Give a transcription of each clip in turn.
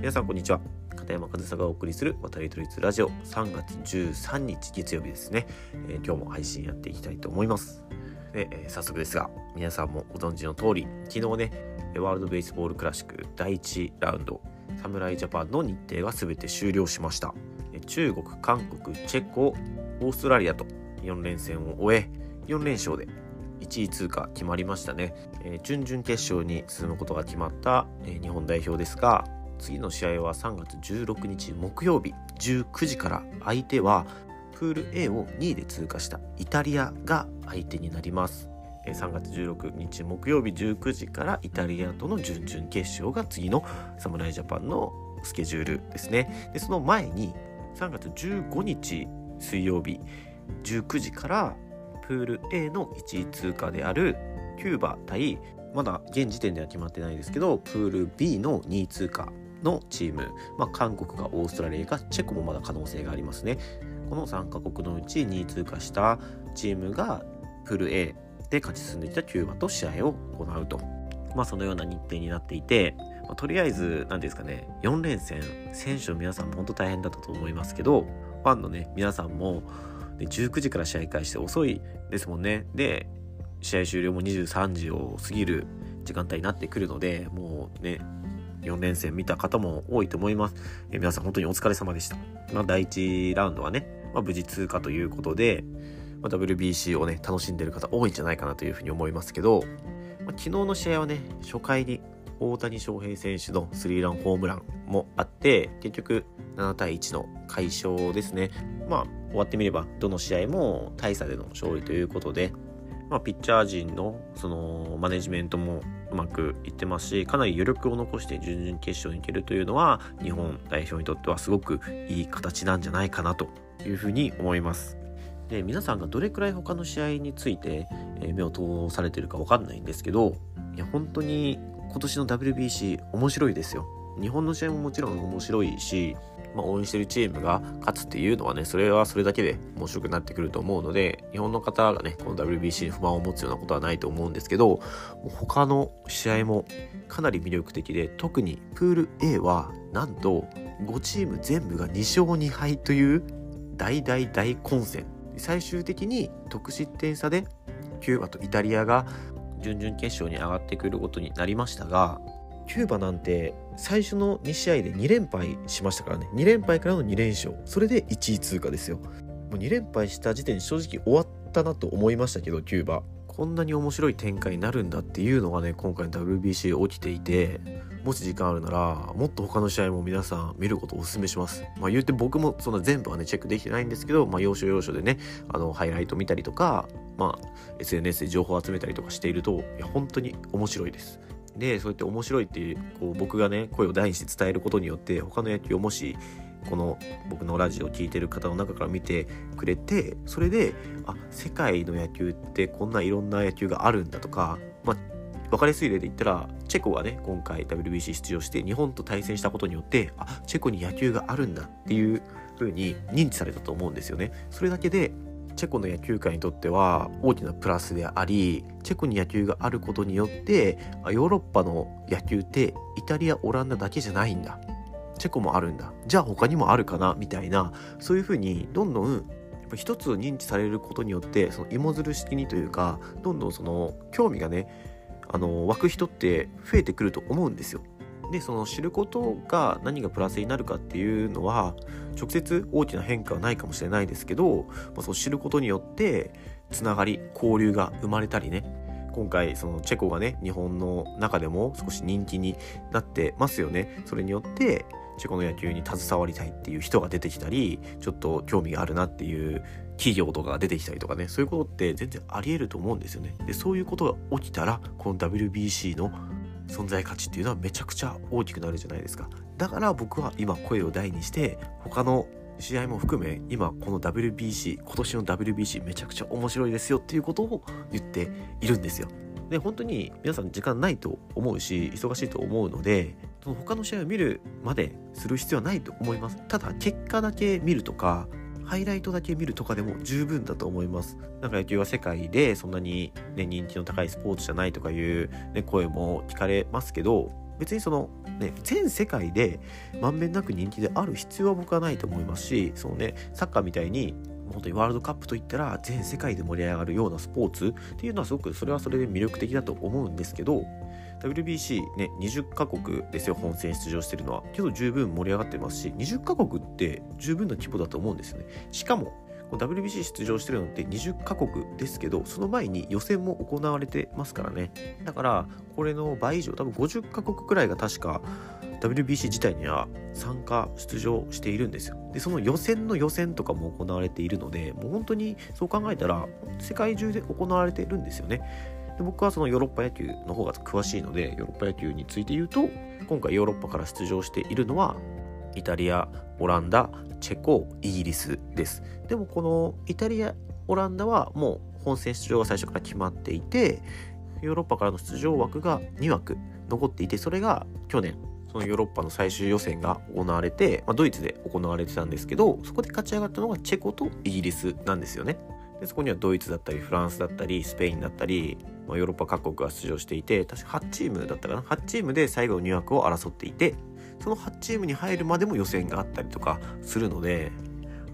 皆さんこんにちは。片山和沙がお送りする渡り都立ラジオ。3月13日月曜日ですね、えー、今日も配信やっていきたいと思います。で、えー、早速ですが皆さんもご存知の通り昨日ねワールドベースボールクラシック第1ラウンド侍ジャパンの日程が全て終了しました。中国韓国チェコオーストラリアと4連戦を終え4連勝で1位通過決まりましたね、えー、準々決勝に進むことが決まった、えー、日本代表ですが次の試合は3月16日木曜日19時から相手はプール A を2位で通過したイタリアが相手になります。3月16日木曜日19時からイタリアとの準々決勝が次の侍ジャパンのスケジュールですね。でその前に3月15日水曜日19時からプール A の1位通過であるキューバ対まだ現時点では決まってないですけどプール B の2位通過のチーム、まあ、韓国がオーストラリアかチェコもまだ可能性がありますね。この3カ国のうち2位通過したチームがプル A で勝ち進んできたキューバと試合を行うと、まあ、そのような日程になっていて、まあ、とりあえず何ですかね4連戦選手の皆さんも本当大変だったと思いますけどファンのね皆さんもで19時から試合開始して遅いですもんね。で試合終了も23時を過ぎる時間帯になってくるのでもうね4連戦見た方も多いと思います。え皆さん本当にお疲れ様でした。まあ、第1ラウンドはね、まあ、無事通過ということで、まあ、WBC をね、楽しんでる方多いんじゃないかなというふうに思いますけど、まあ、昨日の試合はね、初回に大谷翔平選手のスリーランホームランもあって、結局7対1の快勝ですね。まあ、終わってみれば、どの試合も大差での勝利ということで、まあ、ピッチャー陣のそのマネジメントもうまくいってますしかなり余力を残して準々決勝に行けるというのは日本代表にとってはすごくいい形なんじゃないかなというふうに思います。で皆さんがどれくらい他の試合について目を通されてるか分かんないんですけどいや本当に今年の WBC 面白いですよ。日本の試合ももちろん面白いしまあ、応援してるチームが勝つっていうのはね、それはそれだけで面白くなってくると思うので、日本の方がね、この WBC に不満を持つようなことはないと思うんですけど、他の試合もかなり魅力的で、特にプール A はなんと5チーム全部が2勝2敗という大大大混戦。最終的に得失点差でキューバとイタリアが準々決勝に上がってくることになりましたが、キューバなんて最初の2試合で2連敗しましたからね。2連敗からの2連勝。それで1位通過ですよ。もう2連敗した時点で正直終わったなと思いましたけどキューバ。こんなに面白い展開になるんだっていうのがね今回の WBC 起きていてもし時間あるならもっと他の試合も皆さん見ることをお勧めします。まあ言って僕もそんな全部はねチェックできてないんですけどまあ要所要所でねあのハイライト見たりとかまあ SNS で情報を集めたりとかしているといや本当に面白いです。でそうやって面白いっていうこう僕がね声を大にして伝えることによって他の野球をもしこの僕のラジオを聴いてる方の中から見てくれてそれであ世界の野球ってこんないろんな野球があるんだとかまあ分かりやすい例で言ったらチェコがね今回 WBC 出場して日本と対戦したことによってあチェコに野球があるんだっていう風に認知されたと思うんですよね。それだけでチェコの野球界にとっては大きなプラスでありチェコに野球があることによってヨーロッパの野球ってイタリアオランダだけじゃないんだ。チェコもあるんだ。じゃあ他にもあるかな？みたいなそういうふうにどんどん一つ認知されることによってその芋づる式にというかどんどんその興味がねあの湧く人って増えてくると思うんですよ。でその知ることが何がプラスになるかっていうのは直接大きな変化はないかもしれないですけど、まあ、そう知ることによってつながり交流が生まれたりね。今回そのチェコがね日本の中でも少し人気になってますよね。それによってチェコの野球に携わりたいっていう人が出てきたりちょっと興味があるなっていう企業とかが出てきたりとかね。そういうことって全然ありえると思うんですよね。でそういうことが起きたらこの WBC の存在価値っていうのはめちゃくちゃ大きくなるじゃないですか。だから僕は今声を大にして他の試合も含め今この WBC 今年の WBC めちゃくちゃ面白いですよっていうことを言っているんですよ。で本当に皆さん時間ないと思うし忙しいと思うのでその他の試合を見るまでする必要はないと思います。ただ結果だけ見るとかハイライトだけ見るとかでも十分だと思います。なんか野球は世界でそんなに、ね、人気の高いスポーツじゃないとかいう、ね、声も聞かれますけど、別にそのね全世界でまんべんなく人気である必要は僕はないと思いますしそのねサッカーみたいに本当にワールドカップといったら全世界で盛り上がるようなスポーツっていうのはすごくそれはそれで魅力的だと思うんですけど WBC ね20カ国ですよ本戦出場してるのは。けど十分盛り上がってますし20カ国って十分な規模だと思うんですよね。しかも WBC 出場してるのって20カ国ですけどその前に予選も行われてますからね。だからこれの倍以上多分50カ国くらいが確か WBC 自体には参加出場しているんですよ。でその予選の予選とかも行われているのでもう本当にそう考えたら世界中で行われているんですよね。で僕はそのヨーロッパ野球の方が詳しいのでヨーロッパ野球について言うと今回ヨーロッパから出場しているのはイタリアオランダチェコイギリスですでもこのイタリアオランダはもう本戦出場が最初から決まっていてヨーロッパからの出場枠が2枠残っていてそれが去年そのヨーロッパの最終予選が行われて、まあ、ドイツで行われてたんですけどそこで勝ち上がったのがチェコとイギリスなんですよね。でそこにはドイツだったりフランスだったりスペインだったり、まあ、ヨーロッパ各国が出場していて確か8チームだったかな？8チームで最後の2枠を争っていてその8チームに入るまでも予選があったりとかするので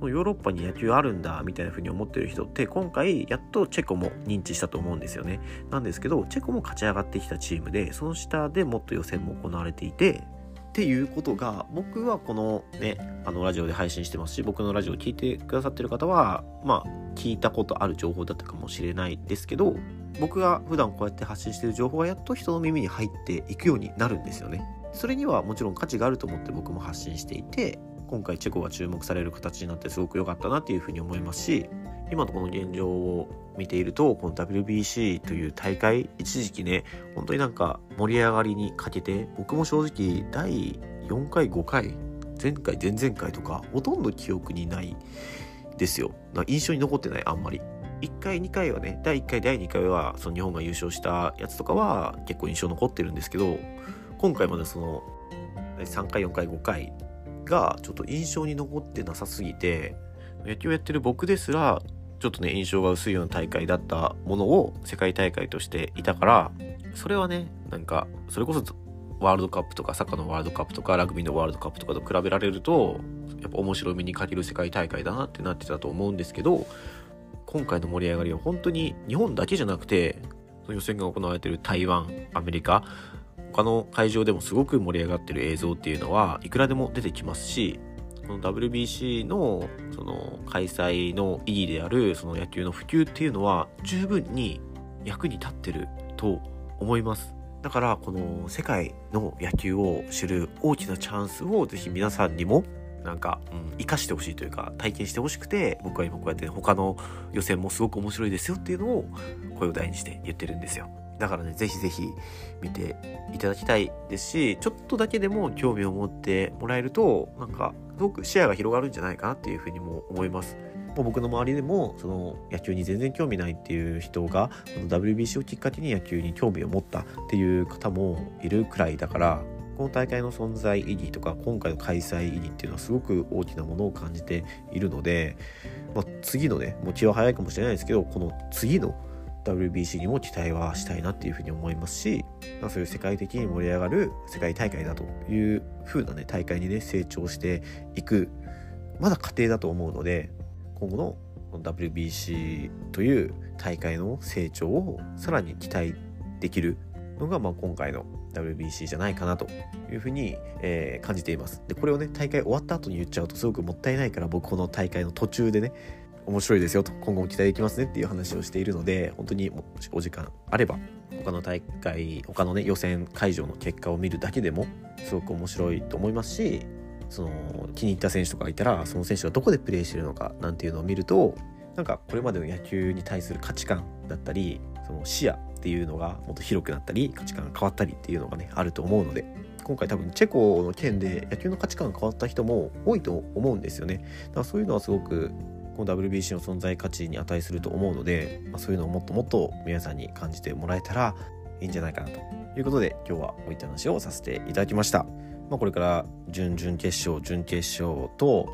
ヨーロッパに野球あるんだみたいな風に思ってる人って今回やっとチェコも認知したと思うんですよね。なんですけどチェコも勝ち上がってきたチームでその下でもっと予選も行われていてっていうことが僕はこのねあのラジオで配信してますし僕のラジオを聞いてくださってる方はまあ聞いたことある情報だったかもしれないですけど僕が普段こうやって発信してる情報がやっと人の耳に入っていくようになるんですよね。それにはもちろん価値があると思って僕も発信していて今回チェコが注目される形になってすごく良かったなっていうふうに思いますし今のこの現状を見ているとこの WBC という大会一時期ね本当になんか盛り上がりに欠けて僕も正直第4回5回前回前々回とかほとんど記憶にないですよ。印象に残ってないあんまり。1回2回はね第1回第2回はその日本が優勝したやつとかは結構印象残ってるんですけど今回までその3回4回5回がちょっと印象に残ってなさすぎて野球やってる僕ですらちょっとね印象が薄いような大会だったものを世界大会としていたからそれはねなんかそれこそワールドカップとかサッカーのワールドカップとかラグビーのワールドカップとかと比べられるとやっぱ面白みに欠ける世界大会だなってなってたと思うんですけど今回の盛り上がりは本当に日本だけじゃなくて予選が行われている台湾アメリカ他の会場でもすごく盛り上がってる映像っていうのはいくらでも出てきますしこの WBC のその開催の意義であるその野球の普及っていうのは十分に役に立ってると思います。だからこの世界の野球を知る大きなチャンスをぜひ皆さんにもなんか、うん、生かしてほしいというか体験してほしくて僕は今こうやって他の予選もすごく面白いですよっていうのを声を大にして言ってるんですよ。だからね、ぜひぜひ見ていただきたいですし、ちょっとだけでも興味を持ってもらえると、なんか、すごく視野が広がるんじゃないかなっていうふうにも思います。もう僕の周りでも、その野球に全然興味ないっていう人が、この WBC をきっかけに野球に興味を持ったっていう方もいるくらいだから、この大会の存在意義とか今回の開催意義っていうのはすごく大きなものを感じているので、まあ、次のねもう気は早いかもしれないですけどこの次の WBC にも期待はしたいなっていうふうに思いますし、まあ、そういう世界的に盛り上がる世界大会だという風なね大会にね成長していくまだ過程だと思うので今後の WBC という大会の成長をさらに期待できるのが、まあ、今回の WBC じゃないかなというふうに、えー、感じています。でこれをね大会終わった後に言っちゃうとすごくもったいないから僕この大会の途中でね面白いですよと今後も期待できますねっていう話をしているので本当にもしお時間あれば他の大会他のね予選会場の結果を見るだけでもすごく面白いと思いますしその気に入った選手とかいたらその選手がどこでプレーしてるのかなんていうのを見るとなんかこれまでの野球に対する価値観だったりその視野っていうのがもっと広くなったり価値観が変わったりっていうのがねあると思うので今回多分チェコの件で野球の価値観が変わった人も多いと思うんですよね。だからそういうのはすごくこの WBC の存在価値に値すると思うので、まあ、そういうのをもっともっと皆さんに感じてもらえたらいいんじゃないかなということで今日はこういった話をさせていただきました、まあ、これから準々決勝準決勝と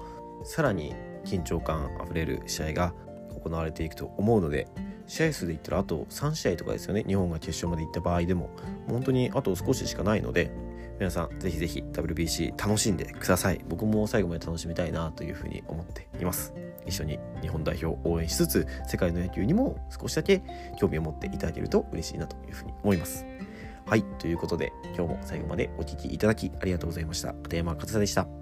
さらに緊張感あふれる試合が行われていくと思うので試合数で言ったらあと3試合とかですよね。日本が決勝まで行った場合でも本当にあと少ししかないので皆さんぜひぜひ WBC 楽しんでください。僕も最後まで楽しみたいなというふうに思っています。一緒に日本代表を応援しつつ世界の野球にも少しだけ興味を持っていただけると嬉しいなというふうに思います。はいということで今日も最後までお聴きいただきありがとうございました。片山勝沙でした。